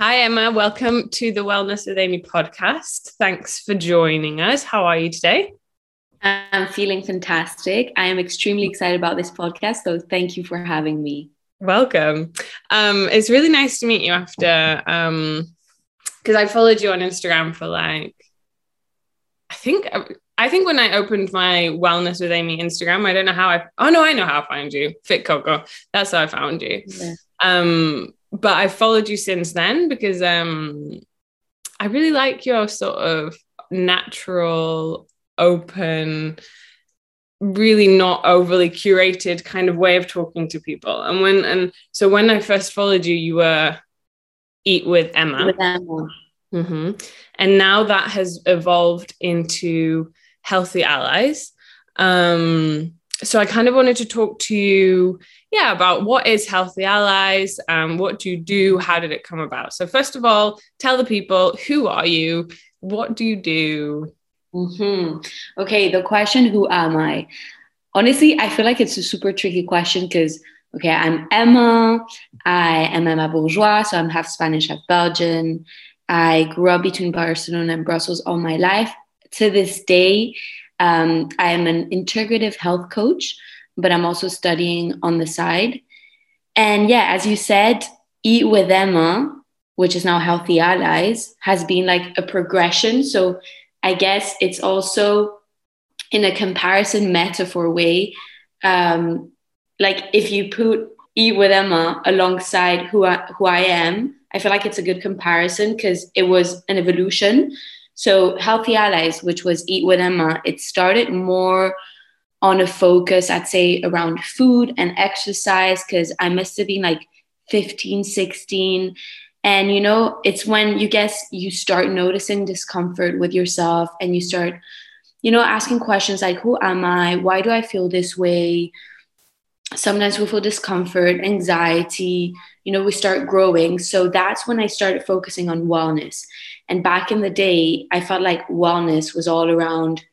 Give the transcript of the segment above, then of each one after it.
Hi, Emma. Welcome to the Wellness with Amy podcast. Thanks for joining us. How are you today? I'm feeling fantastic. I am extremely excited about this podcast. So, thank you for having me. Welcome. Um, it's really nice to meet you after, um, because I followed you on Instagram for like, I think, I think when I opened my Wellness with Amy Instagram, I don't know how I, oh no, I know how I found you. Fit Coco. That's how I found you. Yeah. Um, but I've followed you since then because um, I really like your sort of natural, open, really not overly curated kind of way of talking to people. And when and so when I first followed you, you were Eat with Emma. With Emma. Mm-hmm. And now that has evolved into Healthy Allies. Um, so I kind of wanted to talk to you yeah, about what is Healthy Allies, um, what do you do, how did it come about? So first of all, tell the people who are you, what do you do? Mm-hmm. Okay, the question, who am I? Honestly, I feel like it's a super tricky question because okay, I'm Emma. I am Emma Bourgeois, so I'm half Spanish, half Belgian. I grew up between Barcelona and Brussels all my life. To this day, um, I am an integrative health coach but I'm also studying on the side. And yeah, as you said, Eat with Emma, which is now Healthy Allies, has been like a progression. So I guess it's also in a comparison metaphor way. Um, like if you put Eat with Emma alongside who I, who I am, I feel like it's a good comparison because it was an evolution. So Healthy Allies, which was Eat with Emma, it started more on a focus, I'd say around food and exercise, because I must have been like 15, 16. And, you know, it's when you guess you start noticing discomfort with yourself and you start, you know, asking questions like, who am I? Why do I feel this way? Sometimes we feel discomfort, anxiety, you know, we start growing. So that's when I started focusing on wellness. And back in the day, I felt like wellness was all around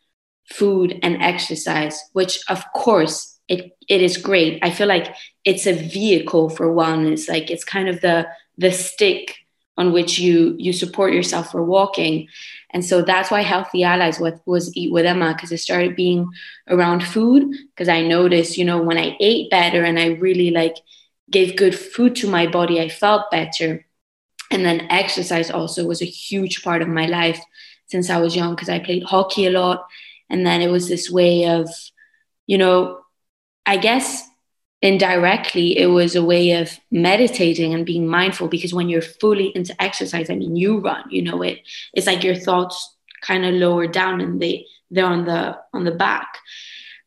food and exercise, which of course it, it is great. I feel like it's a vehicle for wellness. Like it's kind of the the stick on which you you support yourself for walking. And so that's why Healthy Allies was, was Eat with Emma, because it started being around food. Because I noticed, you know, when I ate better and I really like gave good food to my body, I felt better. And then exercise also was a huge part of my life since I was young because I played hockey a lot. And then it was this way of you know i guess indirectly it was a way of meditating and being mindful because when you're fully into exercise i mean you run you know it. It's like your thoughts kind of lower down and they they're on the on the back.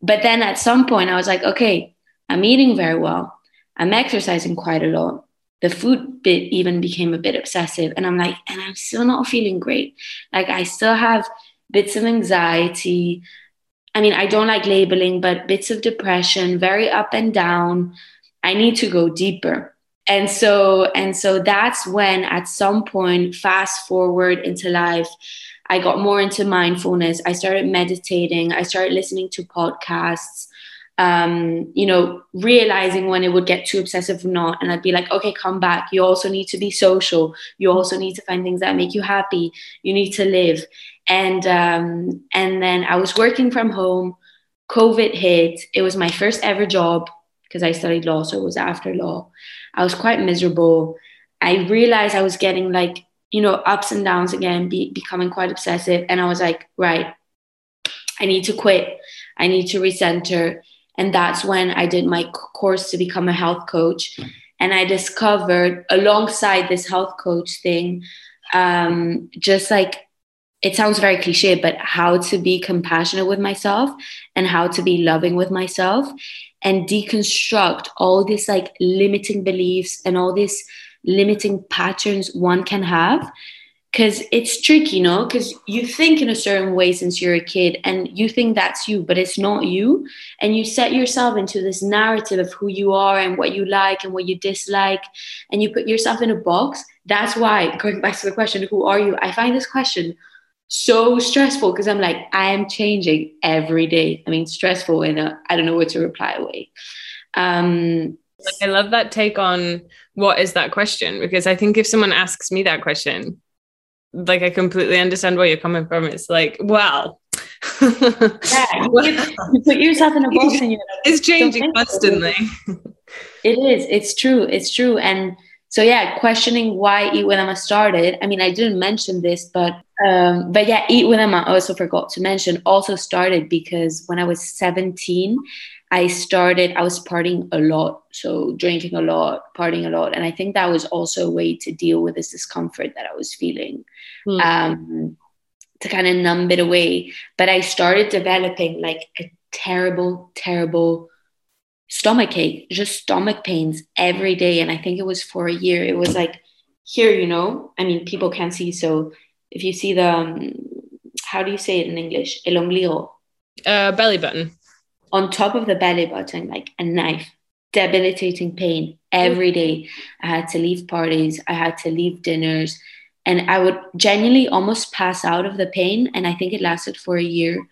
But then at some point i was like okay i'm eating very well. I'm exercising quite a lot the food bit even became a bit obsessive and i'm like and i'm still not feeling great like i still have bits of anxiety. I mean, I don't like labeling, but bits of depression, very up and down. I need to go deeper. And so, and so that's when at some point, fast forward into life, I got more into mindfulness. I started meditating. I started listening to podcasts um, you know, realizing when it would get too obsessive or not. And I'd be like, okay, come back. You also need to be social. You also need to find things that make you happy. You need to live. And um, and then I was working from home. COVID hit. It was my first ever job because I studied law, so it was after law. I was quite miserable. I realized I was getting like, you know, ups and downs again, be, becoming quite obsessive. And I was like, right, I need to quit. I need to recenter and that's when I did my course to become a health coach. And I discovered alongside this health coach thing, um, just like it sounds very cliche, but how to be compassionate with myself and how to be loving with myself and deconstruct all these like limiting beliefs and all these limiting patterns one can have because it's tricky, you know, because you think in a certain way since you're a kid and you think that's you, but it's not you. And you set yourself into this narrative of who you are and what you like and what you dislike, and you put yourself in a box. That's why, going back to the question, who are you? I find this question so stressful because I'm like, I am changing every day. I mean, stressful in a, I don't know what to reply away. Um, I love that take on what is that question because I think if someone asks me that question, like I completely understand where you're coming from. It's like, well, yeah, you, put yourself in a box and you're it's changing constantly. It is. It's true. It's true. And so yeah, questioning why Eat with Emma started. I mean, I didn't mention this, but um, but yeah, Eat with Emma. I also forgot to mention. Also started because when I was 17, I started. I was partying a lot, so drinking a lot, partying a lot, and I think that was also a way to deal with this discomfort that I was feeling. Mm. Um, to kind of numb it away. But I started developing like a terrible, terrible stomach ache, just stomach pains every day. And I think it was for a year. It was like here, you know, I mean, people can't see. So if you see the, um, how do you say it in English? El ombligo. Uh, belly button. On top of the belly button, like a knife, debilitating pain every mm-hmm. day. I had to leave parties. I had to leave dinners. And I would genuinely almost pass out of the pain. And I think it lasted for a year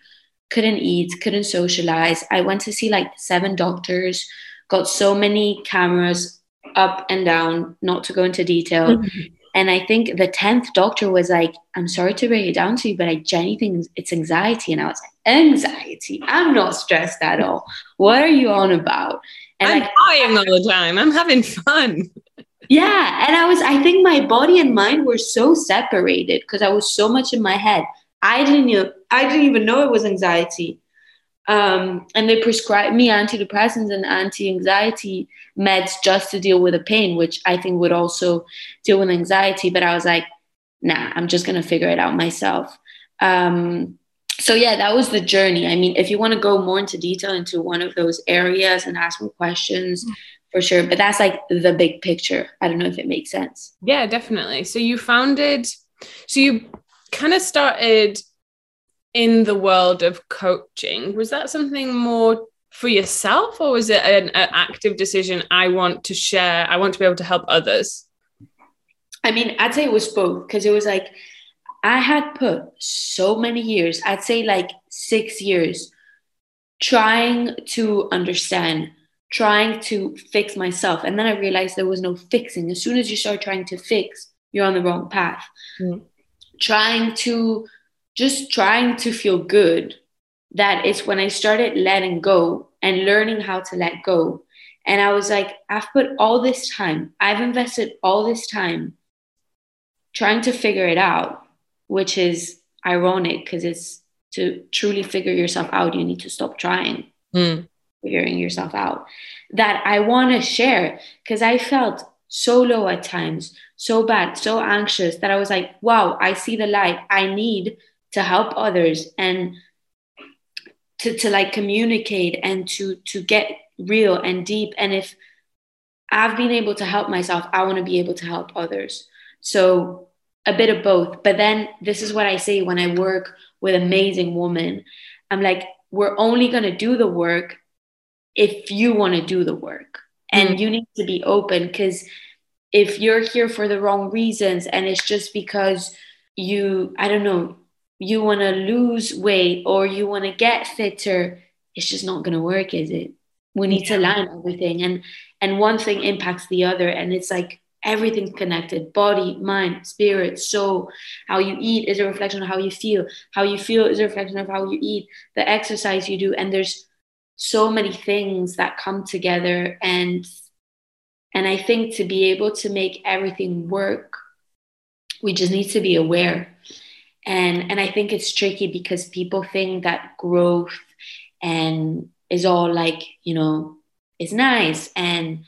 couldn't eat, couldn't socialize. I went to see like seven doctors, got so many cameras up and down, not to go into detail. Mm-hmm. And I think the 10th doctor was like, I'm sorry to break it down to you, but I genuinely think it's anxiety. And I was like, anxiety? I'm not stressed at all. What are you on about? And I'm dying all the time. I'm having fun. Yeah. And I was, I think my body and mind were so separated because I was so much in my head. I didn't know, I didn't even know it was anxiety. Um, and they prescribed me antidepressants and anti-anxiety meds just to deal with the pain, which I think would also deal with anxiety. But I was like, nah, I'm just gonna figure it out myself. Um, so yeah, that was the journey. I mean, if you want to go more into detail into one of those areas and ask more questions, mm. for sure. But that's like the big picture. I don't know if it makes sense. Yeah, definitely. So you founded, so you kind of started in the world of coaching. Was that something more for yourself, or was it an, an active decision? I want to share, I want to be able to help others. I mean, I'd say it was both because it was like I had put so many years, I'd say like six years, trying to understand, trying to fix myself. And then I realized there was no fixing. As soon as you start trying to fix, you're on the wrong path. Mm trying to just trying to feel good that is when I started letting go and learning how to let go. And I was like, I've put all this time, I've invested all this time trying to figure it out, which is ironic because it's to truly figure yourself out, you need to stop trying, mm. figuring yourself out. That I want to share because I felt so low at times, so bad, so anxious that I was like, wow, I see the light. I need to help others and to, to like communicate and to to get real and deep. And if I've been able to help myself, I want to be able to help others. So a bit of both. But then this is what I say when I work with amazing women. I'm like, we're only gonna do the work if you want to do the work and mm. you need to be open because if you're here for the wrong reasons and it's just because you i don't know you want to lose weight or you want to get fitter it's just not going to work is it? We need yeah. to learn everything and and one thing impacts the other and it's like everything's connected body mind spirit soul. How you eat is a reflection of how you feel. How you feel is a reflection of how you eat the exercise you do and there's so many things that come together and and i think to be able to make everything work we just need to be aware and and i think it's tricky because people think that growth and is all like you know is nice and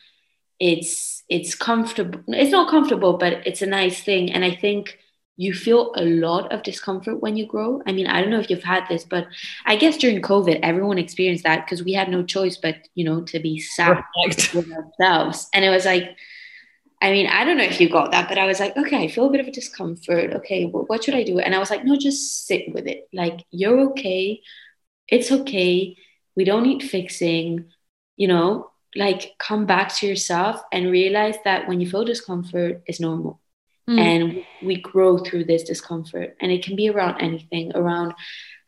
it's it's comfortable it's not comfortable but it's a nice thing and i think you feel a lot of discomfort when you grow. I mean, I don't know if you've had this, but I guess during COVID, everyone experienced that because we had no choice but, you know, to be sat with ourselves. And it was like, I mean, I don't know if you got that, but I was like, okay, I feel a bit of a discomfort. Okay, well, what should I do? And I was like, no, just sit with it. Like, you're okay. It's okay. We don't need fixing, you know, like come back to yourself and realize that when you feel discomfort, it's normal mm. and we grow through this discomfort and it can be around anything around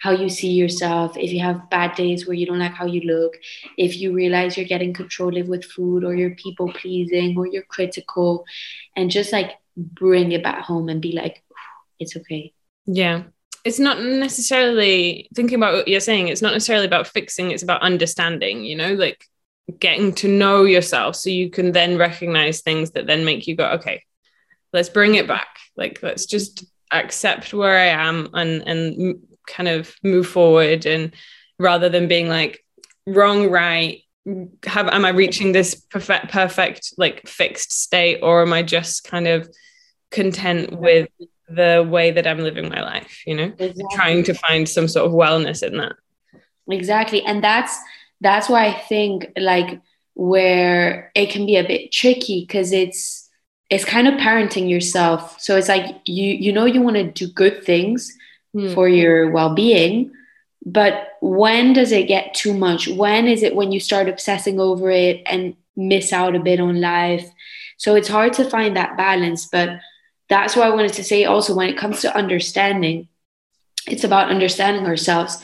how you see yourself, if you have bad days where you don't like how you look, if you realize you're getting controlling with food or you're people pleasing or you're critical, and just like bring it back home and be like, it's okay. Yeah. It's not necessarily thinking about what you're saying, it's not necessarily about fixing, it's about understanding, you know, like getting to know yourself so you can then recognize things that then make you go, okay, let's bring it back. Like, let's just accept where I am and and kind of move forward and rather than being like wrong right have am i reaching this perfect perfect like fixed state or am i just kind of content with the way that i'm living my life you know? Exactly. trying to find some sort of wellness in that. Exactly. And that's that's why i think like where it can be a bit tricky because it's it's kind of parenting yourself. So it's like you you know you want to do good things mm. for your well-being but when does it get too much? When is it when you start obsessing over it and miss out a bit on life? So it's hard to find that balance but that's why i wanted to say also when it comes to understanding. It's about understanding ourselves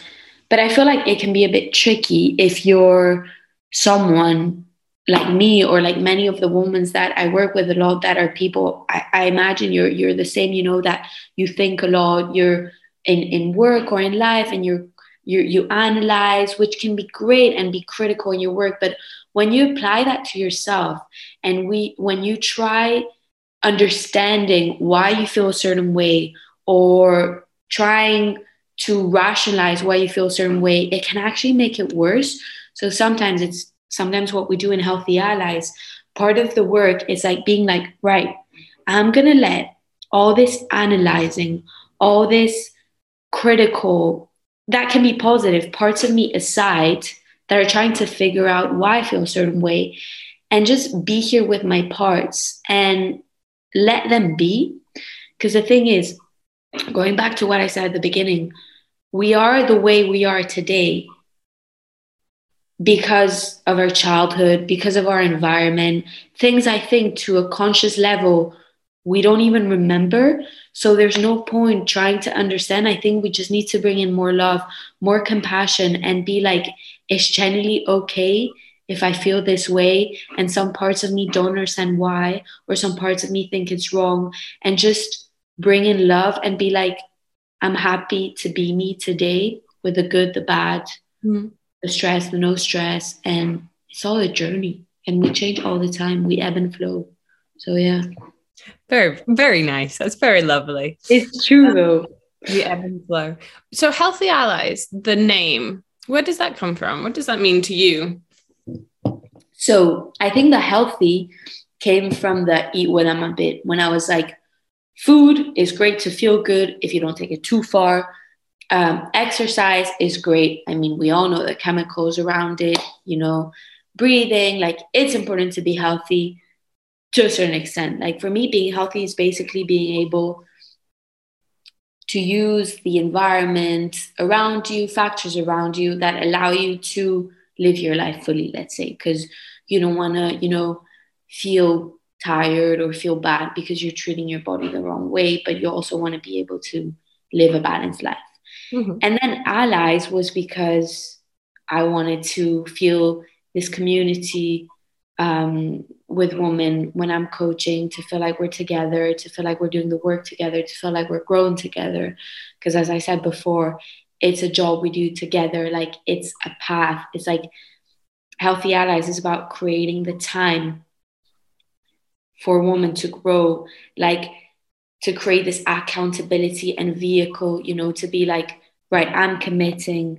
but i feel like it can be a bit tricky if you're someone like me or like many of the women that I work with a lot that are people I, I, imagine you're you're the same, you know, that you think a lot, you're in, in work or in life and you're you, you analyze, which can be great and be critical in your work. But when you apply that to yourself and we when you try understanding why you feel a certain way or trying to rationalize why you feel a certain way, it can actually make it worse. So sometimes it's sometimes what we do in Healthy Allies, part of the work is like being like, right, I'm gonna let all this analyzing, all this critical, that can be positive parts of me aside that are trying to figure out why I feel a certain way and just be here with my parts and let them be. Because the thing is, going back to what I said at the beginning, we are the way we are today because of our childhood, because of our environment, things I think to a conscious level we don't even remember. So there's no point trying to understand. I think we just need to bring in more love, more compassion, and be like, it's genuinely okay if I feel this way. And some parts of me don't understand why, or some parts of me think it's wrong. And just bring in love and be like, I'm happy to be me today with the good, the bad, mm. the stress, the no stress. And it's all a journey. And we change all the time. We ebb and flow. So, yeah. Very, very nice. That's very lovely. It's true though. The ebb and flow. So, Healthy Allies, the name, where does that come from? What does that mean to you? So, I think the healthy came from the eat i'm a bit when I was like, food is great to feel good if you don't take it too far. Um, exercise is great. I mean, we all know the chemicals around it, you know, breathing, like it's important to be healthy to a certain extent. Like for me, being healthy is basically being able to use the environment around you, factors around you that allow you to live your life fully, let's say, because you don't want to, you know, feel tired or feel bad because you're treating your body the wrong way, but you also want to be able to live a balanced life. Mm-hmm. And then allies was because I wanted to feel this community um, with women when I'm coaching to feel like we're together, to feel like we're doing the work together, to feel like we're growing together. Because as I said before, it's a job we do together. Like it's a path. It's like Healthy Allies is about creating the time for a woman to grow, like to create this accountability and vehicle, you know, to be like, right, I'm committing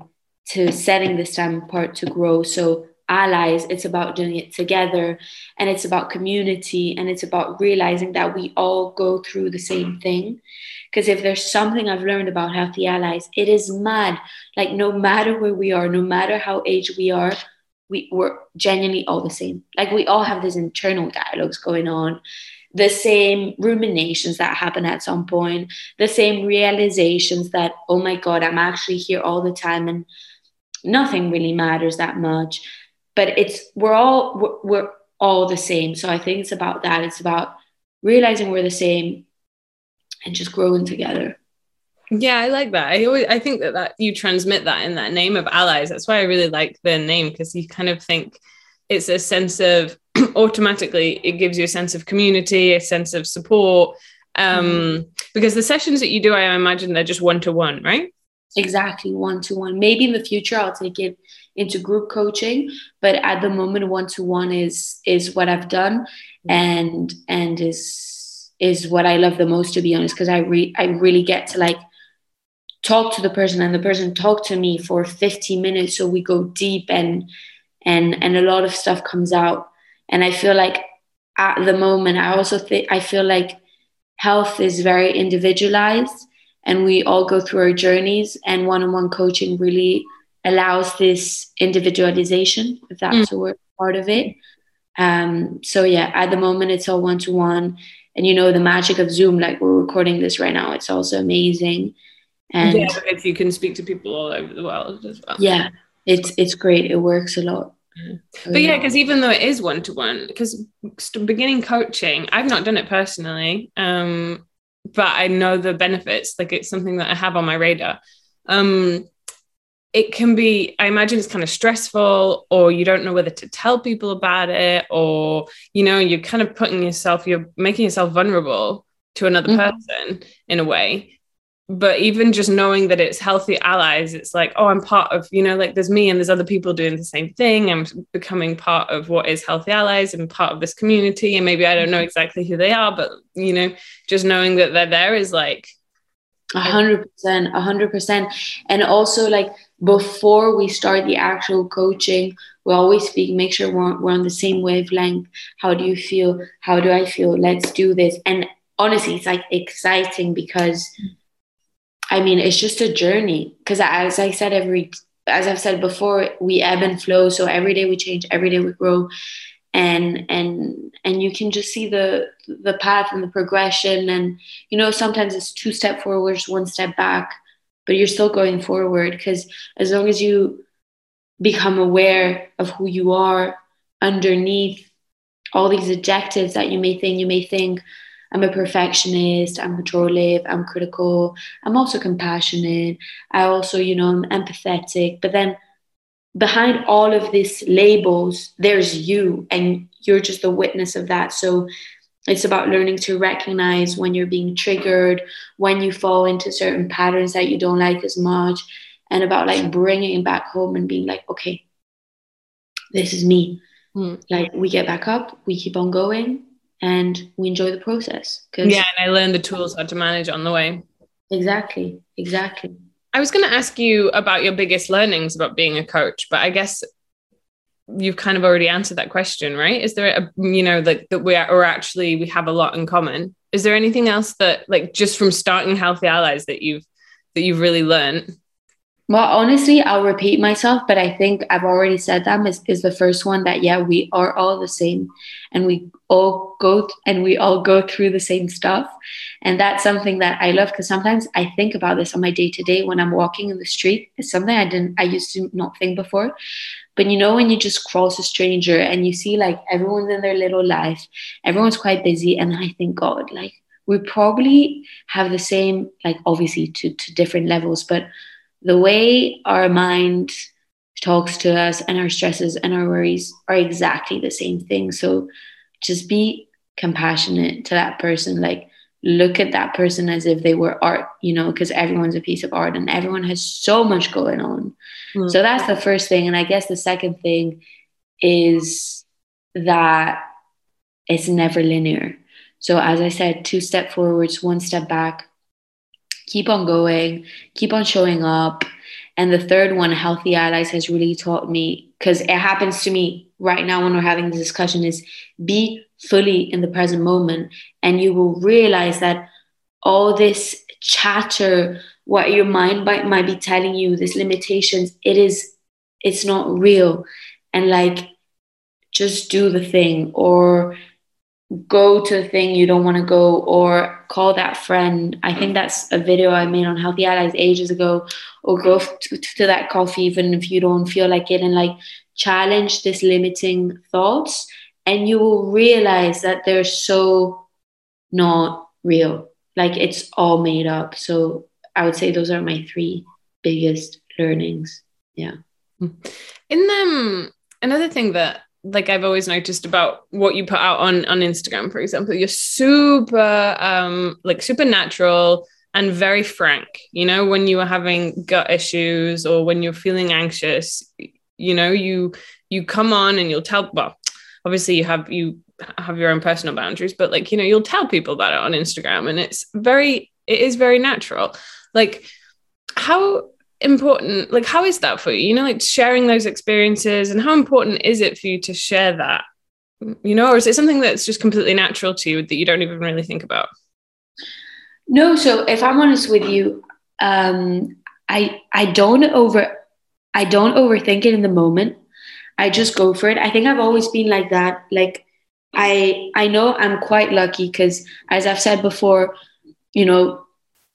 to setting this time apart to grow. So allies it's about doing it together and it's about community and it's about realizing that we all go through the same thing. Because if there's something i've learned about healthy allies it is mad. Like no matter where we are no matter how age we are we, we're genuinely all the same. Like we all have these internal dialogues going on the same ruminations that happen at some point the same realizations that oh my god i'm actually here all the time and nothing really matters that much but it's we're all we're, we're all the same so i think it's about that it's about realizing we're the same and just growing together Yeah, I like that. I always I think that that you transmit that in that name of allies. That's why I really like the name because you kind of think it's a sense of automatically it gives you a sense of community, a sense of support. Um, mm-hmm. because the sessions that you do, I imagine they're just one to one, right? Exactly, one to one. Maybe in the future I'll take it into group coaching, but at the moment one to one is is what I've done mm-hmm. and and is is what I love the most to be honest because I re- I really get to like talk to the person and the person talk to me for 15 minutes so we go deep and and and a lot of stuff comes out and I feel like at the moment I also think I feel like health is very individualized and we all go through our journeys and one-on-one coaching really allows this individualization if that's mm. a word part of it. Um, so yeah at the moment it's all one-to-one. And you know the magic of zoom like we're recording this right now it's also amazing. And yeah if you can speak to people all over the world as well. Yeah it's it's great. It works a lot. But yeah because even though it is one-to-one because beginning coaching i've not done it personally um, but I know the benefits. Like it's something that I have on my radar. Um, it can be, I imagine it's kind of stressful, or you don't know whether to tell people about it, or you know, you're kind of putting yourself, you're making yourself vulnerable to another mm-hmm. person in a way. But even just knowing that it's healthy allies it's like oh i'm part of you know like there's me and there's other people doing the same thing. I'm becoming part of what is healthy allies and part of this community. And maybe i don't know exactly who they are but you know just knowing that they're there is like a hundred percent a hundred percent. And also like before we start the actual coaching we always speak make sure we're, we're on the same wavelength. How do you feel? How do i feel? Let's do this. And honestly it's like exciting because I mean, it's just a journey. Because as I said, every as I've said before, we ebb and flow. So every day we change, every day we grow, and and and you can just see the the path and the progression. And you know, sometimes it's two step forwards, one step back, but you're still going forward. Because as long as you become aware of who you are underneath all these adjectives that you may think, you may think I'm a perfectionist, I'm controlling, I'm critical, I'm also compassionate. I also, you know, I'm empathetic. But then behind all of these labels, there's you, and you're just the witness of that. So it's about learning to recognize when you're being triggered, when you fall into certain patterns that you don't like as much, and about like bringing it back home and being like, okay, this is me. Mm. Like we get back up, we keep on going, and we enjoy the process. Yeah, and I learned the tools how to manage on the way. Exactly, exactly. I was going to ask you about your biggest learnings about being a coach, but I guess you've kind of already answered that question, right? Is there a you know like that we are or actually we have a lot in common? Is there anything else that like just from starting Healthy Allies that you've that you've really learned? Well, honestly, I'll repeat myself, but I think I've already said them is, is the first one that yeah, we are all the same and we all go th- and we all go through the same stuff. And that's something that I love because sometimes I think about this on my day to day when I'm walking in the street. It's something I didn't I used to not think before. But you know, when you just cross a stranger and you see like everyone's in their little life, everyone's quite busy, and I think, God, like we probably have the same, like obviously to, to different levels, but the way our mind talks to us and our stresses and our worries are exactly the same thing. So just be compassionate to that person. Like, look at that person as if they were art, you know, because everyone's a piece of art and everyone has so much going on. Mm. So that's the first thing. And I guess the second thing is that it's never linear. So, as I said, two step forwards, one step back keep on going, keep on showing up. And the third one, Healthy Allies, has really taught me because it happens to me right now when we're having this discussion is be fully in the present moment. And you will realize that all this chatter, what your mind might, might be telling you, these limitations, it is, it's not real. And like, just do the thing or go to a thing you don't want to go or call that friend. I think that's a video I made on Healthy Allies ages ago, or go to, to that coffee even if you don't feel like it and like challenge this limiting thoughts and you will realize that they're so not real. Like it's all made up. So I would say those are my three biggest learnings. Yeah. Hmm. In them, another thing that like I've always noticed about what you put out on on Instagram, for example, you're super um like super natural and very frank. You know, when you are having gut issues or when you're feeling anxious, you know, you you come on and you'll tell well, obviously you have you have your own personal boundaries, but like, you know, you'll tell people about it on Instagram and it's very it is very natural. Like how important like how is that for you? You know like sharing those experiences and how important is it for you to share that? You know or is it something that's just completely natural to you that you don't even really think about? No so if i'm honest with you um i i don't over i don't overthink it in the moment. I just go for it. I think i've always been like that. Like i i know i'm quite lucky because as i've said before you know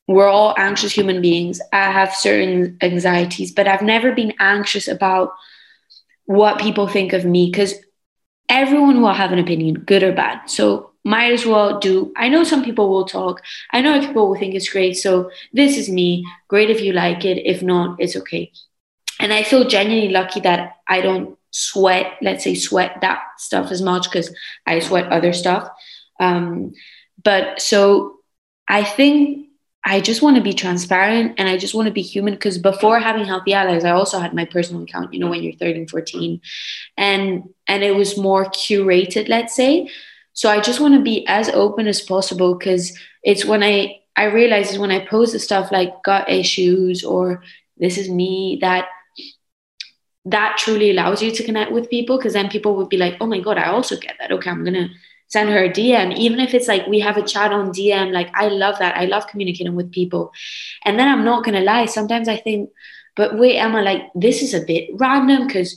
we're all anxious human beings. I have certain anxieties, but I've never been anxious about what people think of me because everyone will have an opinion, good or bad. So might as well do. I know some people will talk. I know people will think it's great. So this is me. Great if you like it. If not, it's okay. And I feel genuinely lucky that I don't sweat, let's say, sweat that stuff as much because I sweat other stuff. Um, but so I think I just want to be transparent and I just want to be human because before having healthy allies, I also had my personal account, you know, when you're 13, 14. And and it was more curated, let's say. So I just want to be as open as possible because it's when I I realize is when I post the stuff like gut issues or this is me that that truly allows you to connect with people because then people would be like, oh my God, I also get that. Okay, I'm gonna send her a DM, even if it's like we have a chat on DM. Like, I love that. I love communicating with people. And then I'm not going to lie. Sometimes I think, but wait, Emma, like, this is a bit random because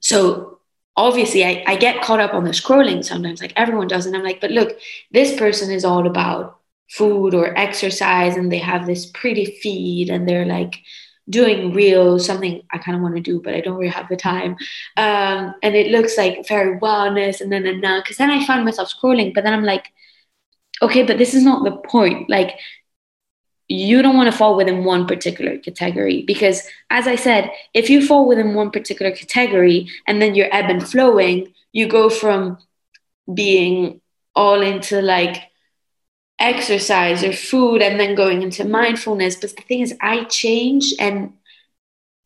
so obviously I, I get caught up on the scrolling sometimes, like everyone does. And I'm like, but look, this person is all about food or exercise and they have this pretty feed and they're like, doing real something I kind of want to do, but I don't really have the time. Um, and it looks like very wellness and then and now because then I find myself scrolling, but then I'm like, okay, but this is not the point. Like you don't want to fall within one particular category because as I said, if you fall within one particular category and then you're ebb and flowing, you go from being all into like exercise or food and then going into mindfulness. But the thing is i change and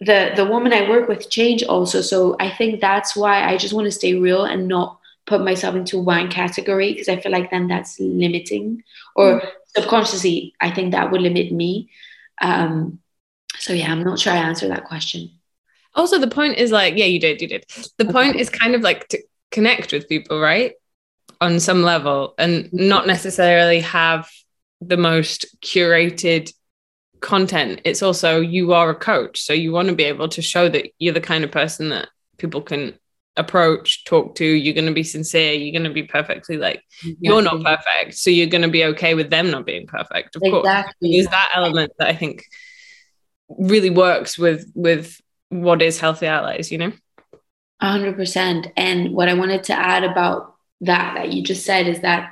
the the woman i work with change also. So i think that's why i just want to stay real and not put myself into one category because i feel like then that's limiting or mm. subconsciously i think that would limit me. Um so yeah i'm not sure i answered that question. Also the point is like yeah you did you did. The point is kind of like to connect with people right on some level and not necessarily have the most curated content. It's also you are a coach so you want to be able to show that you're the kind of person that people can approach talk to you're going to be sincere you're going to be perfectly like you're not perfect so you're going to be okay with them not being perfect of exactly. course is that element that i think really works with with what is healthy allies you know? 100% and what i wanted to add about that that you just said is that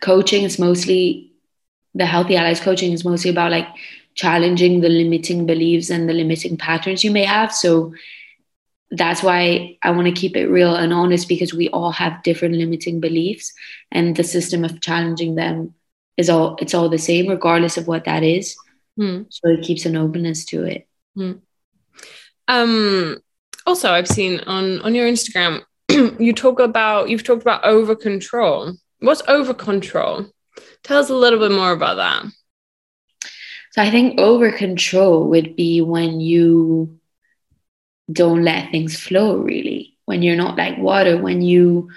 coaching is mostly the healthy allies coaching is mostly about like challenging the limiting beliefs and the limiting patterns you may have so that's why I want to keep it real and honest because we all have different limiting beliefs and the system of challenging them is all it's all the same regardless of what that is. Hmm. So it keeps an openness to it. Hmm. Um also I've seen on on your Instagram you talk about you've talked about over control. What's over control? Tell us a little bit more about that. So I think over control would be when you don't let things flow really. When you're not like water, when you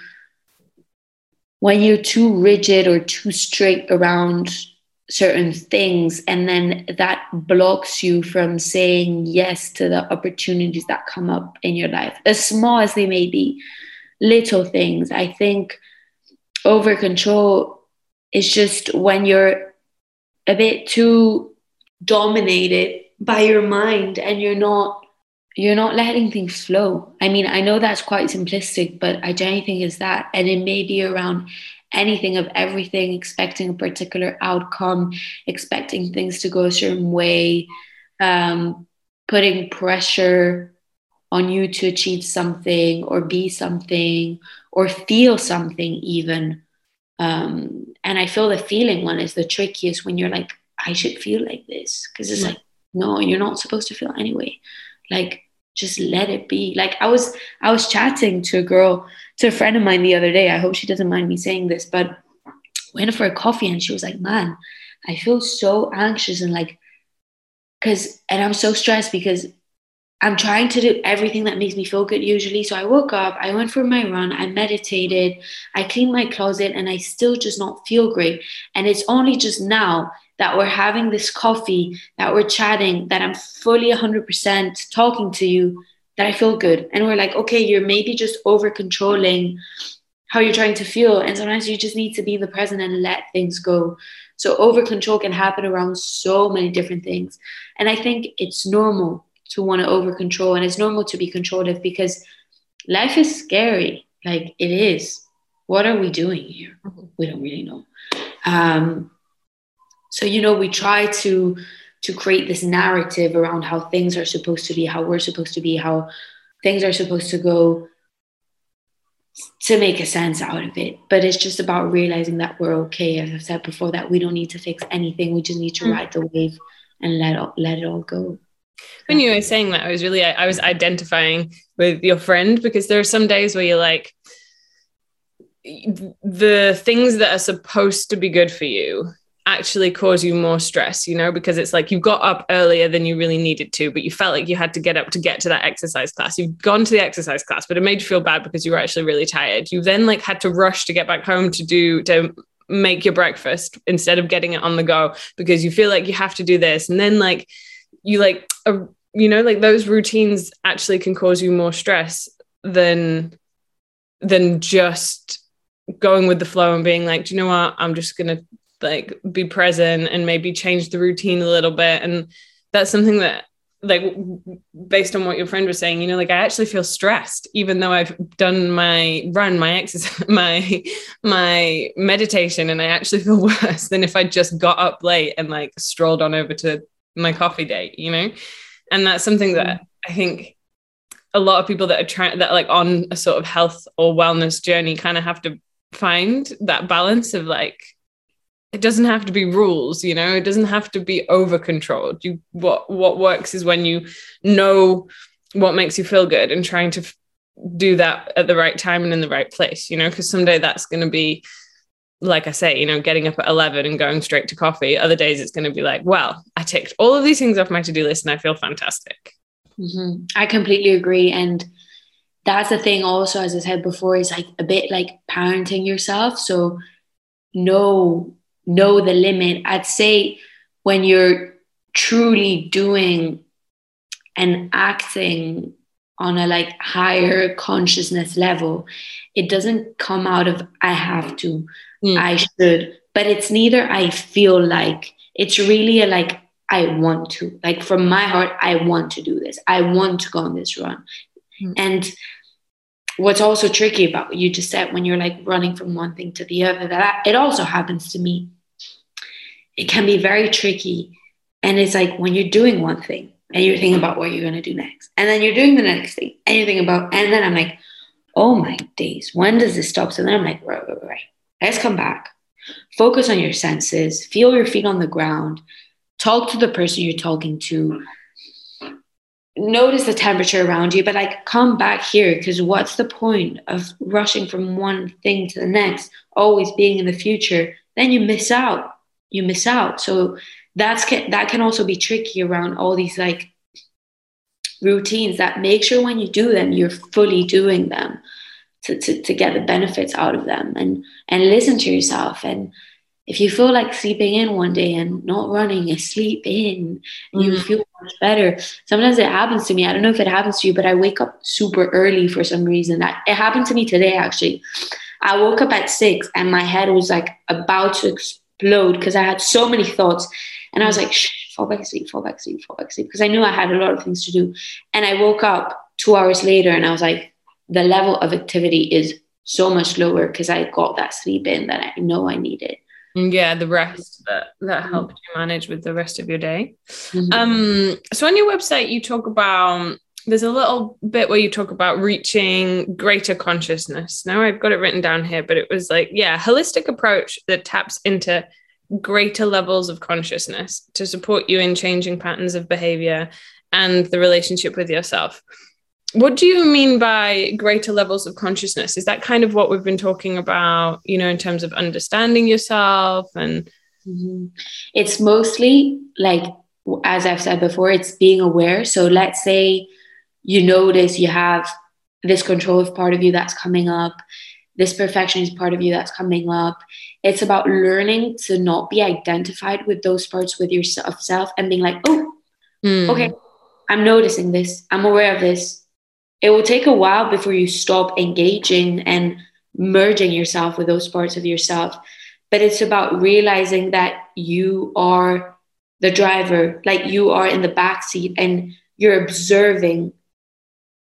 when you're too rigid or too strict around certain things and then that blocks you from saying yes to the opportunities that come up in your life as small as they may be little things. I think over control is just when you're a bit too dominated by your mind and you're not you're not letting things flow. I mean, I know that's quite simplistic, but I genuinely think it's that. And it may be around anything of everything, expecting a particular outcome, expecting things to go a certain way, um, putting pressure on you to achieve something or be something or feel something, even. Um, and I feel the feeling one is the trickiest when you're like, I should feel like this. Because it's like, no, you're not supposed to feel anyway. Like, just let it be. Like I was I was chatting to a girl, to a friend of mine the other day. I hope she doesn't mind me saying this, but went for a coffee and she was like, Man, I feel so anxious and like because and I'm so stressed because I'm trying to do everything that makes me feel good usually. So I woke up, I went for my run, I meditated, I cleaned my closet, and I still just not feel great. And it's only just now that we're having this coffee, that we're chatting, that I'm fully 100% talking to you, that I feel good. And we're like, okay, you're maybe just over controlling how you're trying to feel. And sometimes you just need to be in the present and let things go. So over control can happen around so many different things. And I think it's normal to want to over control and it's normal to be controlled because life is scary. Like it is. What are we doing here? Mm-hmm. We don't really know. Um, so you know, we try to to create this narrative around how things are supposed to be, how we're supposed to be, how things are supposed to go to make a sense out of it. But it's just about realizing that we're okay. As I've said before, that we don't need to fix anything. We just need to mm. ride the wave and let it, let it all go. When you were saying that, I was really I was identifying with your friend because there are some days where you're like the things that are supposed to be good for you actually cause you more stress, you know, because it's like you got up earlier than you really needed to, but you felt like you had to get up to get to that exercise class. You've gone to the exercise class, but it made you feel bad because you were actually really tired. You then like had to rush to get back home to do to make your breakfast instead of getting it on the go because you feel like you have to do this. And then like you like you know, like those routines actually can cause you more stress than than just going with the flow and being like, do you know what? I'm just gonna like be present and maybe change the routine a little bit and that's something that like based on what your friend was saying you know like i actually feel stressed even though i've done my run my exercise my my meditation and i actually feel worse than if i just got up late and like strolled on over to my coffee date you know? And that's something that mm. i think a lot of people that are trying that are like on a sort of health or wellness journey kind of have to find that balance of like it doesn't have to be rules you know? It doesn't have to be over controlled you what what works is when you know what makes you feel good and trying to f- do that at the right time and in the right place you know? Because someday that's going to be like i say you know getting up at 11 and going straight to coffee other days it's going to be like well i ticked all of these things off my to-do list and i feel fantastic mm-hmm. i completely agree and that's the thing also as i said before is like a bit like parenting yourself so know know the limit. I'd say when you're truly doing and acting on a like higher consciousness level, it doesn't come out of I have to, mm. I should, but it's neither I feel like it's really a like I want to. Like from my heart, I want to do this. I want to go on this run. Mm. And what's also tricky about what you just said when you're like running from one thing to the other, that it also happens to me it can be very tricky. And it's like when you're doing one thing and you're thinking about what you're going to do next, and then you're doing the next thing, and you're thinking about, and then I'm like, oh my days, when does this stop? So then I'm like, right, right, right. Let's come back. Focus on your senses, feel your feet on the ground, talk to the person you're talking to, notice the temperature around you, but like come back here because what's the point of rushing from one thing to the next, always being in the future? Then you miss out you miss out. So that's can, that can also be tricky around all these like routines that make sure when you do them, you're fully doing them to, to, to get the benefits out of them and, and listen to yourself. And if you feel like sleeping in one day and not running and sleep in, mm-hmm. you feel much better. Sometimes it happens to me. I don't know if it happens to you, but I wake up super early for some reason. That it happened to me today, actually. I woke up at six and my head was like about to explode because I had so many thoughts. And I was like, Shh, fall back asleep, fall back asleep, fall back asleep. Because I knew I had a lot of things to do. And I woke up two hours later and I was like, the level of activity is so much lower because I got that sleep in that I know I needed. Yeah, the rest that that mm-hmm. helped you manage with the rest of your day. Mm-hmm. Um, so on your website, you talk about there's a little bit where you talk about reaching greater consciousness. Now I've got it written down here, but it was like, yeah, holistic approach that taps into greater levels of consciousness to support you in changing patterns of behavior and the relationship with yourself. What do you mean by greater levels of consciousness? Is that kind of what we've been talking about, you know, in terms of understanding yourself and mm-hmm. it's mostly like as I've said before, it's being aware. So let's say you notice you have this control of part of you that's coming up, this perfectionist part of you that's coming up. It's about learning to not be identified with those parts with yourself self and being like, oh, mm. okay, I'm noticing this. I'm aware of this. It will take a while before you stop engaging and merging yourself with those parts of yourself. But it's about realizing that you are the driver, like you are in the back seat and you're observing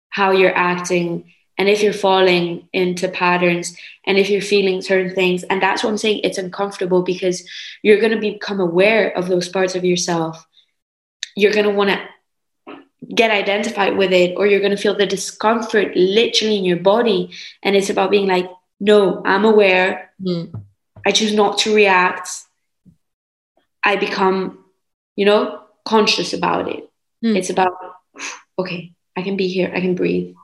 how you're acting and if you're falling into patterns and if you're feeling certain things and that's what i'm saying it's uncomfortable because you're going to become aware of those parts of yourself you're going to want to get identified with it or you're going to feel the discomfort literally in your body and it's about being like no i'm aware mm. i choose not to react i become you know conscious about it mm. it's about okay I can be here. I can breathe.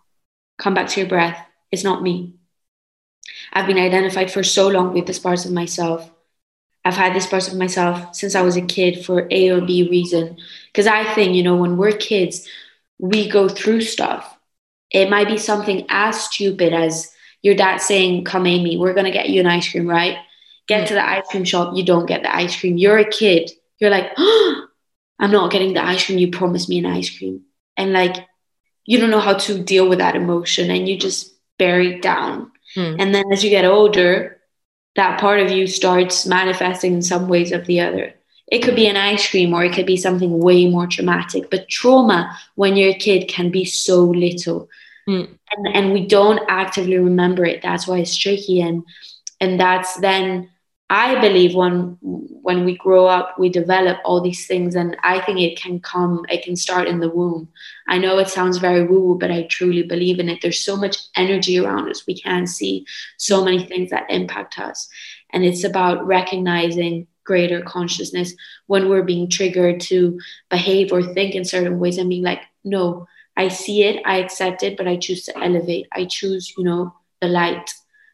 Come back to your breath. It's not me. I've been identified for so long with this part of myself. I've had this part of myself since I was a kid for A or B reason. Because I think, you know, when we're kids, we go through stuff. It might be something as stupid as your dad saying, Come, Amy, we're going to get you an ice cream, right? Get to the ice cream shop, you don't get the ice cream. You're a kid. You're like, oh, I'm not getting the ice cream. You promised me an ice cream. And like, you don't know how to deal with that emotion and you just bury it down. Hmm. And then as you get older, that part of you starts manifesting in some ways of the other. It could be an ice cream or it could be something way more traumatic. But trauma when you're a kid can be so little. Hmm. And, and we don't actively remember it. That's why it's tricky. And and that's then I believe when when we grow up, we develop all these things, and I think it can come, it can start in the womb. I know it sounds very woo, but I truly believe in it. There's so much energy around us, we can see so many things that impact us, and it's about recognizing greater consciousness when we're being triggered to behave or think in certain ways, and being like, no, I see it, I accept it, but I choose to elevate. I choose, you know, the light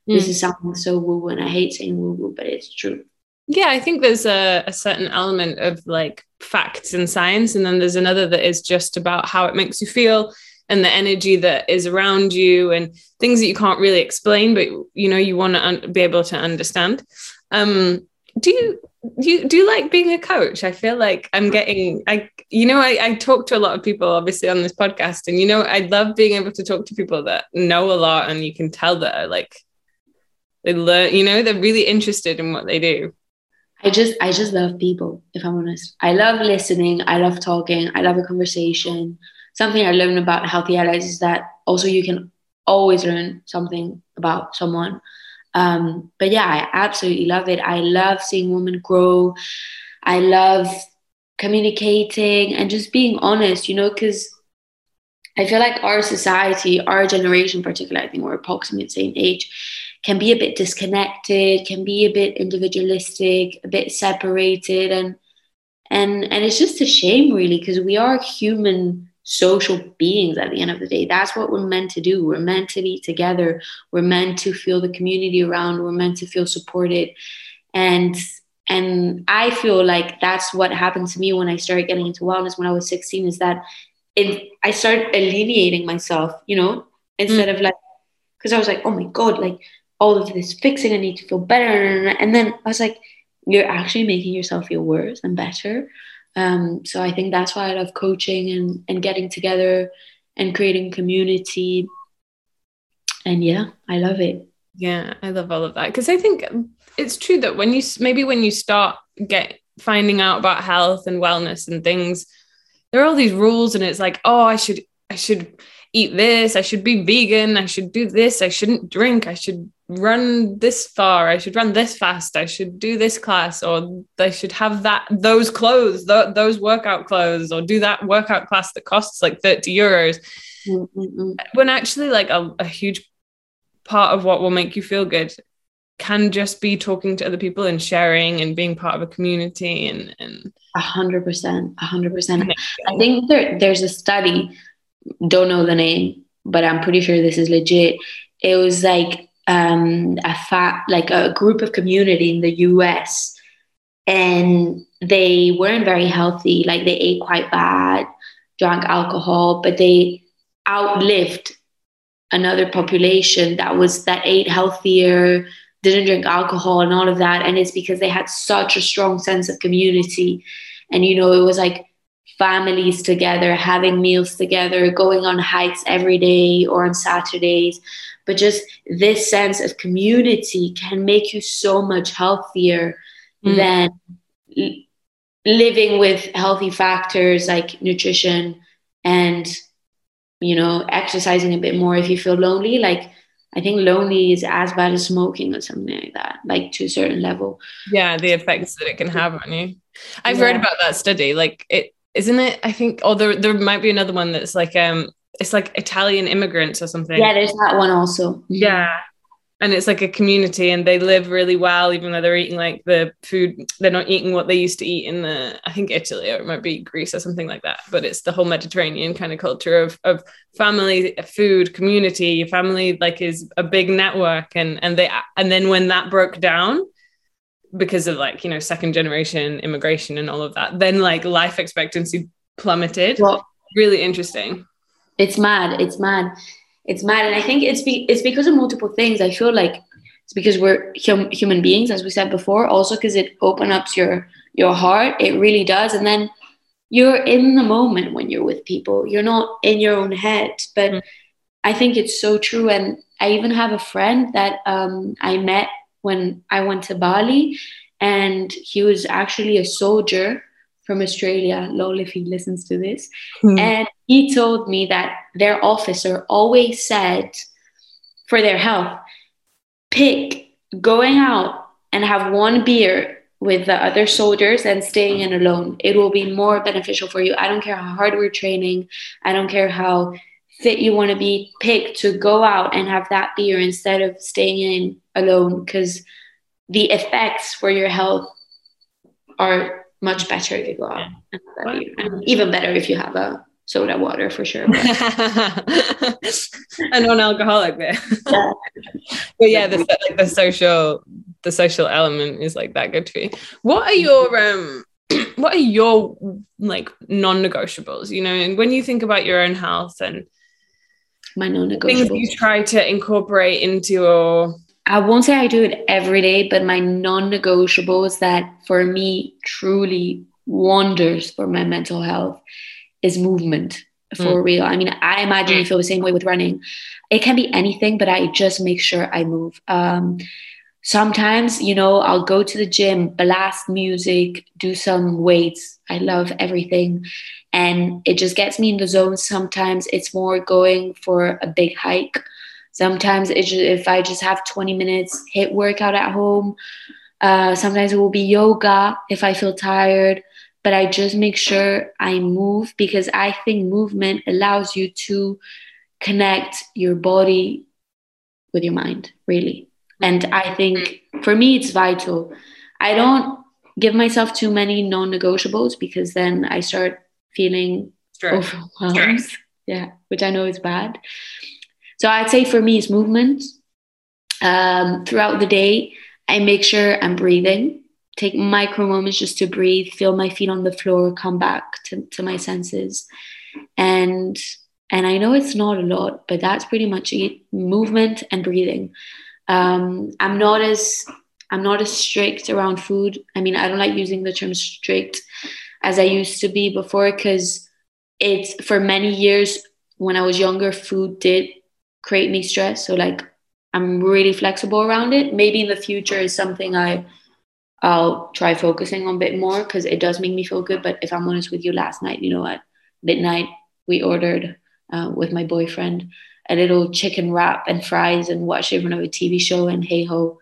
Mm. This is something so woo and I hate saying woo woo, but it's true. Yeah, I think there's a, a certain element of like facts and science, and then there's another that is just about how it makes you feel and the energy that is around you and things that you can't really explain, but you know you want to un- be able to understand. Um, do you do you do you like being a coach? I feel like I'm getting I you know I, I talk to a lot of people obviously on this podcast, and you know I love being able to talk to people that know a lot, and you can tell that are like they learn you know they're really interested in what they do. I just i just love people if i'm honest. I love listening. I love talking. I love a conversation. Something i learned about healthy allies is that also you can always learn something about someone. Um, but yeah i absolutely love it. I love seeing women grow. I love communicating and just being honest you know because i feel like our society our generation particularly i think we're approximately the same age can be a bit disconnected, can be a bit individualistic, a bit separated, and and and it's just a shame, really, because we are human social beings at the end of the day. That's what we're meant to do. We're meant to be together. We're meant to feel the community around. We're meant to feel supported, and and I feel like that's what happened to me when I started getting into wellness when I was 16. Is that it, I started alienating myself, you know, instead mm. of like because I was like, oh my god, like all of this fixing, I need to feel better. And then I was like, you're actually making yourself feel worse and better. Um, so I think that's why I love coaching and, and getting together and creating community. And yeah, I love it. Yeah, I love all of that because I think it's true that when you maybe when you start get finding out about health and wellness and things, there are all these rules, and it's like, oh, I should I should eat this, I should be vegan, I should do this, I shouldn't drink, I should run this far i should run this fast i should do this class or they should have that those clothes th- those workout clothes or do that workout class that costs like 30 euros. Mm-hmm. when actually like a, a huge part of what will make you feel good can just be talking to other people and sharing and being part of a community and and a hundred percent a hundred percent. I think there, there's a study don't know the name but i'm pretty sure this is legit. It was like um, a fa- like a group of community in the US, and they weren't very healthy. Like they ate quite bad, drank alcohol, but they outlived another population that was that ate healthier, didn't drink alcohol, and all of that. And it's because they had such a strong sense of community, and you know it was like families together, having meals together, going on hikes every day or on Saturdays but just this sense of community can make you so much healthier mm. than living with healthy factors like nutrition and you know exercising a bit more if you feel lonely like I think lonely is as bad as smoking or something like that, like to a certain level. Yeah, the effects that it can have on you. I've yeah. read about that study. Like it isn't it, I think, or there there might be another one that's like um it's like Italian immigrants or something. Yeah, there's that one also. Mm-hmm. Yeah. And it's like a community and they live really well, even though they're eating like the food, they're not eating what they used to eat in the, I think Italy or it might be Greece or something like that. But it's the whole Mediterranean kind of culture of, of family, food, community. Your family like is a big network. And, and they, and then when that broke down, because of like, you know, second generation immigration and all of that, then like life expectancy plummeted. Well, really interesting it's mad. It's mad. It's mad. And I think it's be- it's because of multiple things. I feel like it's because we're hum- human beings, as we said before. Also, because it opens up your your heart. It really does. And then you're in the moment when you're with people. You're not in your own head. But mm. I think it's so true. And I even have a friend that um, I met when I went to Bali, and he was actually a soldier from Australia. Lol, if he listens to this. Mm. And he told me that their officer always said for their health, pick going out and have one beer with the other soldiers and staying in alone. It will be more beneficial for you. I don't care how hard we're training. I don't care how fit you want to be. Pick to go out and have that beer instead of staying in alone because the effects for your health are much better if you go out. And even better if you have a soda water for sure. a non-alcoholic there. Yeah. but yeah, the like the social the social element is like that good for you. What are your um what are your like non-negotiables? You know, and when you think about your own health and my non-negotiables things you try to incorporate into your I won't say I do it every day, but my non-negotiables that for me truly wonders for my mental health is movement for mm. real. I mean, I imagine you feel the same way with running. It can be anything, but I just make sure I move. Um, sometimes, you know, I'll go to the gym, blast music, do some weights. I love everything. And it just gets me in the zone. Sometimes it's more going for a big hike. Sometimes it's just, if I just have 20 minutes HIIT workout at home. Uh, sometimes it will be yoga if I feel tired but I just make sure I move because I think movement allows you to connect your body with your mind, really. And I think for me, it's vital. I don't give myself too many non negotiables because then I start feeling Stress. overwhelmed. Stress. Yeah, which I know is bad. So I'd say for me, it's movement. Um, throughout the day, I make sure I'm breathing take micro moments just to breathe, feel my feet on the floor, come back to, to my senses. And and I know it's not a lot, but that's pretty much it. Movement and breathing. Um, I'm not as I'm not as strict around food. I mean, I don't like using the term strict as I used to be before because it's for many years when I was younger, food did create me stress. So like I'm really flexible around it. Maybe in the future is something I I'll try focusing on a bit more because it does make me feel good. But if I'm honest with you, last night, you know, at midnight, we ordered uh, with my boyfriend a little chicken wrap and fries and watch it of a TV show and hey ho,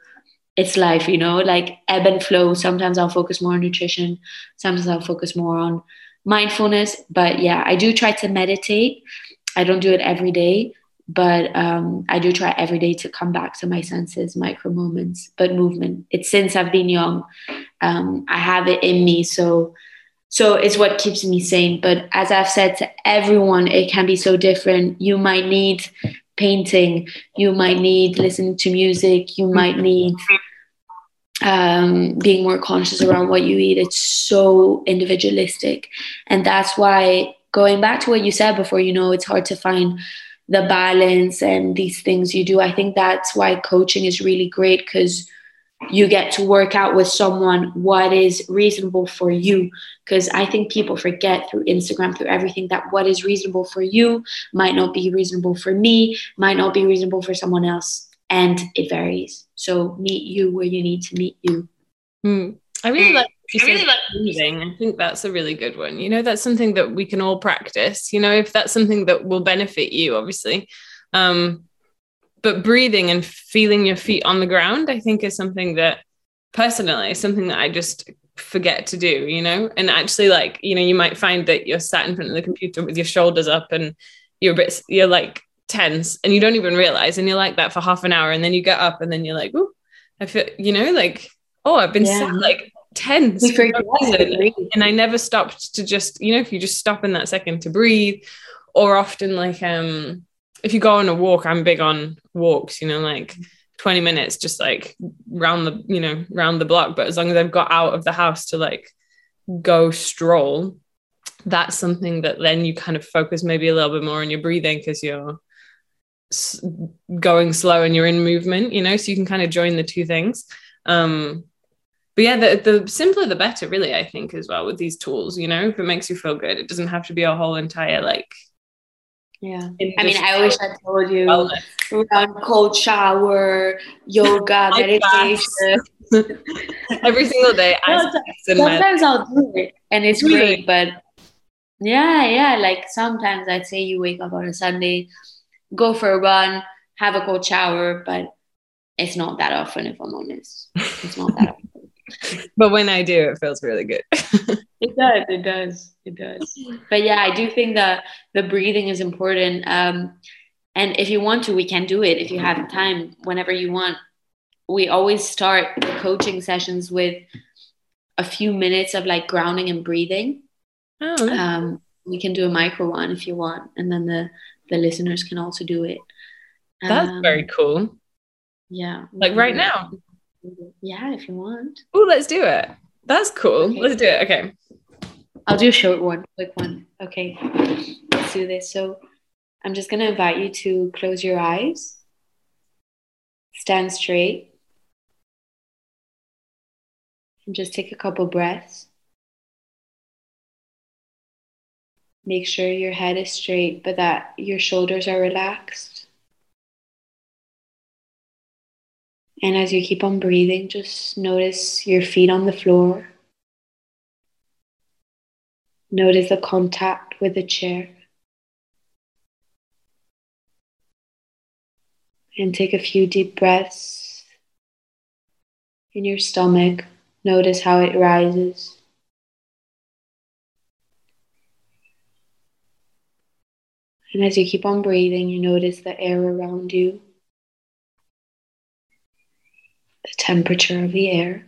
it's life, you know, like ebb and flow. Sometimes I'll focus more on nutrition, sometimes I'll focus more on mindfulness. But yeah, I do try to meditate. I don't do it every day, but um, I do try every day to come back to my senses, micro moments, but movement. It's since I've been young. Um, I have it in me. So so it's what keeps me sane. But as I've said to everyone, it can be so different. You might need painting, you might need listening to music, you might need um, being more conscious around what you eat. It's so individualistic. And that's why, going back to what you said before, you know, it's hard to find the balance and these things you do. I think that's why coaching is really great because you get to work out with someone what is reasonable for you. Because i think people forget through instagram through everything that what is reasonable for you might not be reasonable for me might not be reasonable for someone else. And it varies. So meet you where you need to meet you. Mm. i really like I really like breathing. I think that's a really good one. You know, that's something that we can all practice. You know, if that's something that will benefit you, obviously. Um, but breathing and feeling your feet on the ground, I think is something that personally something that I just forget to do, you know? And actually, like, you know, you might find that you're sat in front of the computer with your shoulders up and you're a bit, you're like tense and you don't even realize. And you're like that for half an hour. And then you get up and then you're like, oh, I feel, you know, like, oh, I've been yeah. sat like tense and I never stopped to just, you know, if you just stop in that second to breathe, or often like, um, if you go on a walk, I'm big on walks, you know, like 20 minutes just like round the, you know, round the block. But as long as I've got out of the house to like go stroll, that's something that then you kind of focus maybe a little bit more on your breathing because you're going slow and you're in movement, you know, so you can kind of join the two things. Um, but yeah, the, the simpler the better, really, I think, as well with these tools, you know, if it makes you feel good, it doesn't have to be a whole entire like yeah. I mean, I wish I told you wellness. around cold shower, yoga, meditation. Every single day. No, sometimes I'll do it and it's really? great, but yeah, yeah. Like sometimes I'd say you wake up on a Sunday, go for a run, have a cold shower, but it's not that often if I'm honest. It's not that often but when I do, it feels really good. it does. It does. It does. But yeah, I do think that the breathing is important. Um, and if you want to, we can do it if you have time, whenever you want. We always start the coaching sessions with a few minutes of like grounding and breathing. Oh. Um, we can do a micro one if you want, and then the the listeners can also do it. That's um, very cool. Yeah. Like right now. Yeah, if you want. Oh, let's do it. That's cool. Okay. Let's do it. Okay. I'll do a short one, quick one. Okay. Let's do this. So I'm just going to invite you to close your eyes, stand straight, and just take a couple breaths. Make sure your head is straight, but that your shoulders are relaxed. And as you keep on breathing, just notice your feet on the floor. Notice the contact with the chair. And take a few deep breaths in your stomach. Notice how it rises. And as you keep on breathing, you notice the air around you. The temperature of the air.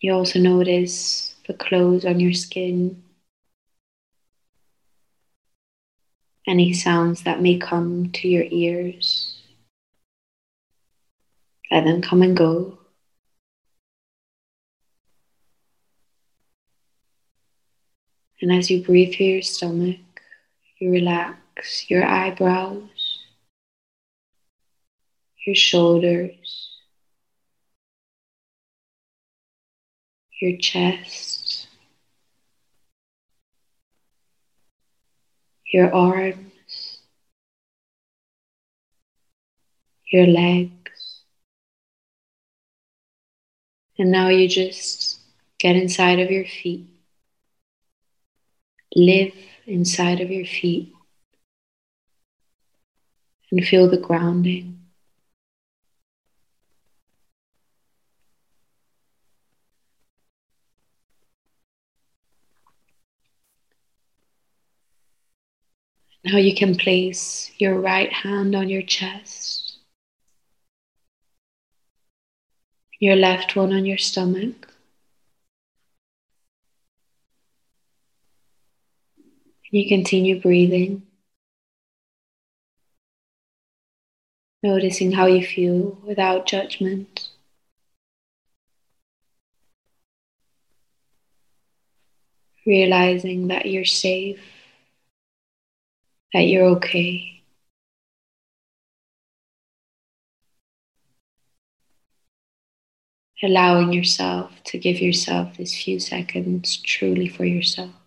You also notice the clothes on your skin, any sounds that may come to your ears. Let them come and go. And as you breathe through your stomach, you relax your eyebrows, your shoulders, your chest, your arms, your legs. And now you just get inside of your feet live inside of your feet and feel the grounding. Now you can place your right hand on your chest, your left one on your stomach. You continue breathing, noticing how you feel without judgment. Realizing that you're safe that you're okay. Allowing yourself to give yourself these few seconds truly for yourself.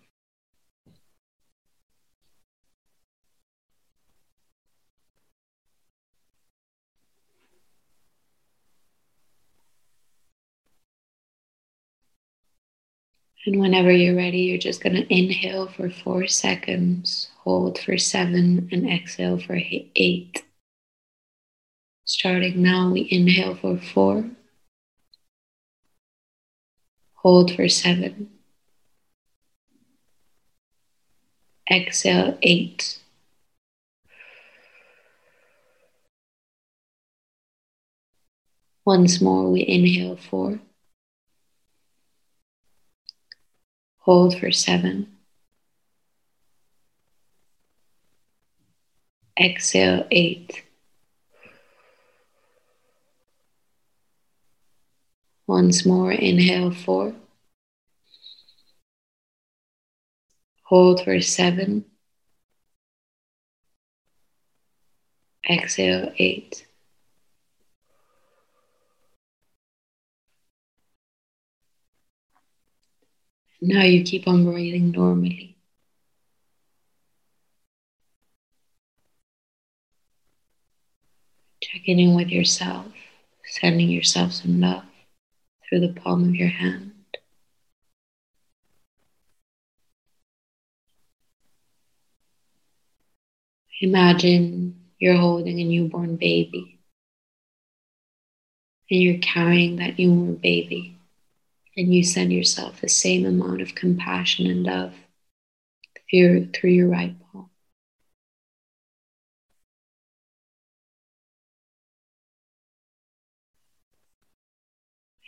And whenever you're ready, you're just going to inhale for four seconds, hold for seven, and exhale for eight. Starting now, we inhale for four, hold for seven, exhale eight. Once more, we inhale four. Hold for seven. Exhale eight. Once more, inhale four. Hold for seven. Exhale eight. Now you keep on breathing normally. Checking in with yourself, sending yourself some love through the palm of your hand. Imagine you're holding a newborn baby and you're carrying that newborn baby and you send yourself the same amount of compassion and love through, through your right palm.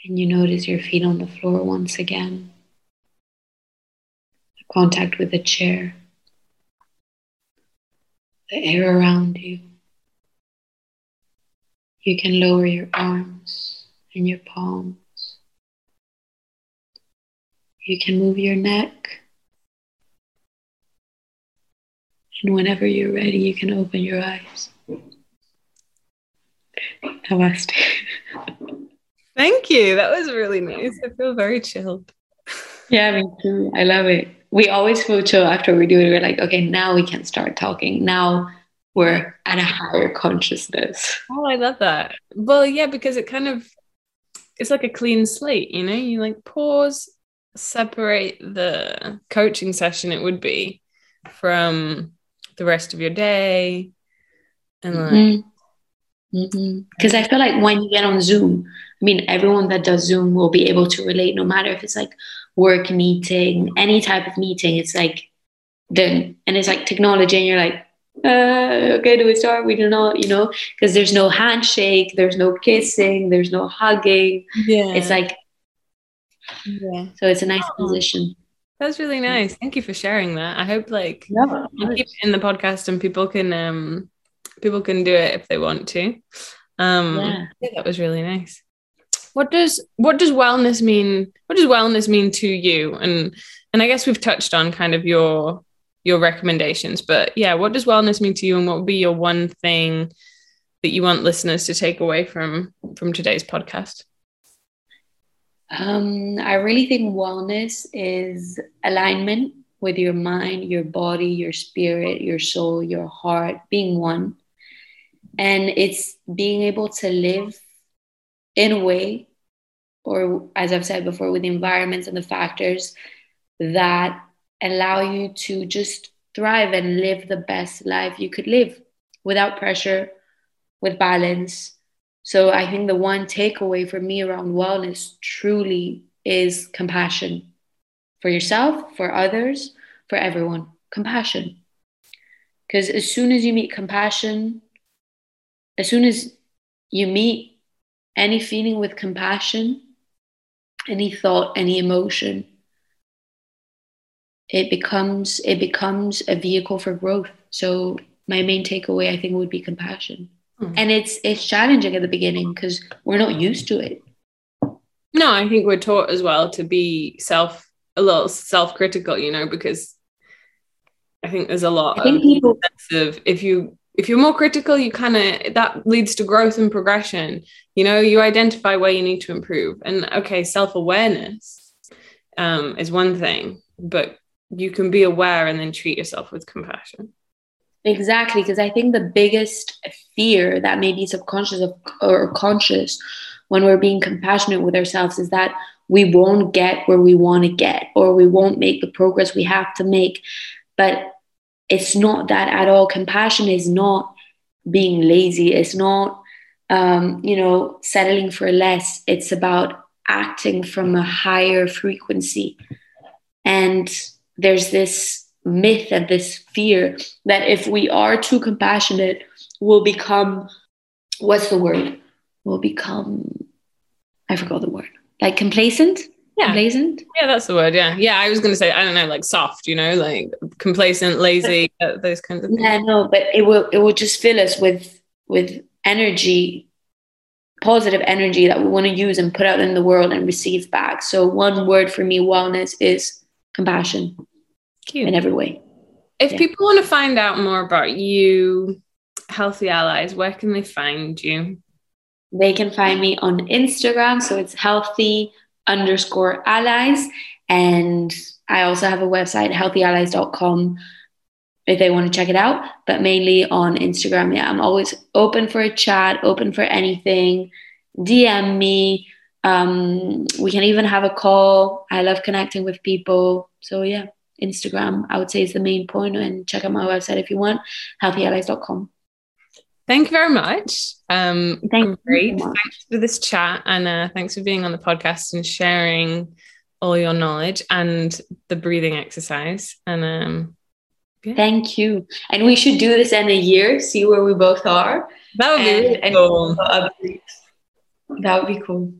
And you notice your feet on the floor once again. the Contact with the chair, the air around you. You can lower your arms and your palms. You can move your neck. And whenever you're ready, you can open your eyes. Namaste. Thank you. That was really nice. I feel very chilled. Yeah, me too. I love it. We always feel chill after we do it. We're like, okay, now we can start talking. Now we're at a higher consciousness. Oh, I love that. Well, yeah, because it kind of it's like a clean slate, you know? You like pause, separate the coaching session it would be from the rest of your day and like because mm-hmm. mm-hmm. i feel like when you get on zoom i mean everyone that does zoom will be able to relate no matter if it's like work meeting any type of meeting. It's like then and it's like technology and you're like uh, okay do we start? We don't you know? Because there's no handshake there's no kissing there's no hugging. Yeah. It's like yeah. So it's a nice oh, position. That's really nice. Thank you for sharing that. I hope like yeah, keep it in the podcast and people can um people can do it if they want to. Um yeah. yeah, that was really nice. What does what does wellness mean? What does wellness mean to you? And and I guess we've touched on kind of your your recommendations, but yeah, what does wellness mean to you and what would be your one thing that you want listeners to take away from from today's podcast? Um, I really think wellness is alignment with your mind, your body, your spirit, your soul, your heart, being one. And it's being able to live in a way, or as I've said before, with the environments and the factors that allow you to just thrive and live the best life you could live without pressure, with balance. So I think the one takeaway for me around wellness truly is compassion for yourself, for others, for everyone. Compassion. Because as soon as you meet compassion, as soon as you meet any feeling with compassion, any thought, any emotion, it becomes it becomes a vehicle for growth. So my main takeaway I think would be compassion. Mm. And it's it's challenging at the beginning because we're not used to it. No, I think we're taught as well to be self a little self-critical, you know, because I think there's a lot I think people of if you if you're more critical, you kind of that leads to growth and progression. You know, you identify where you need to improve. And okay, self-awareness um, is one thing, but you can be aware and then treat yourself with compassion. Exactly, because I think the biggest fear that may be subconscious of, or conscious when we're being compassionate with ourselves is that we won't get where we want to get or we won't make the progress we have to make. But it's not that at all. Compassion is not being lazy. It's not, um, you know, settling for less. It's about acting from a higher frequency. And there's this myth and this fear that if we are too compassionate, we'll become, what's the word? We'll become, I forgot the word, like complacent? Yeah. complacent? Yeah that's the word yeah. Yeah i was going to say i don't know like soft you know like complacent lazy uh, those kinds of things. yeah no but it will it will just fill us with with energy positive energy that we want to use and put out in the world and receive back. So one word for me wellness is compassion Cute. in every way if yeah. people want to find out more about you healthy allies where can they find you they can find me on instagram so it's healthy underscore allies. And I also have a website, healthyallies.com, if they want to check it out, but mainly on Instagram. Yeah, I'm always open for a chat, open for anything. DM me. Um, we can even have a call. I love connecting with people. So, yeah, Instagram, I would say, is the main point. And check out my website if you want, healthyallies.com. Thank you very much. Um, Thank great. So thanks for this chat and uh, thanks for being on the podcast and sharing all your knowledge and the breathing exercise. And um, yeah. thank you. And we should do this in a year, see where we both are. That would be and, really cool. That would be cool.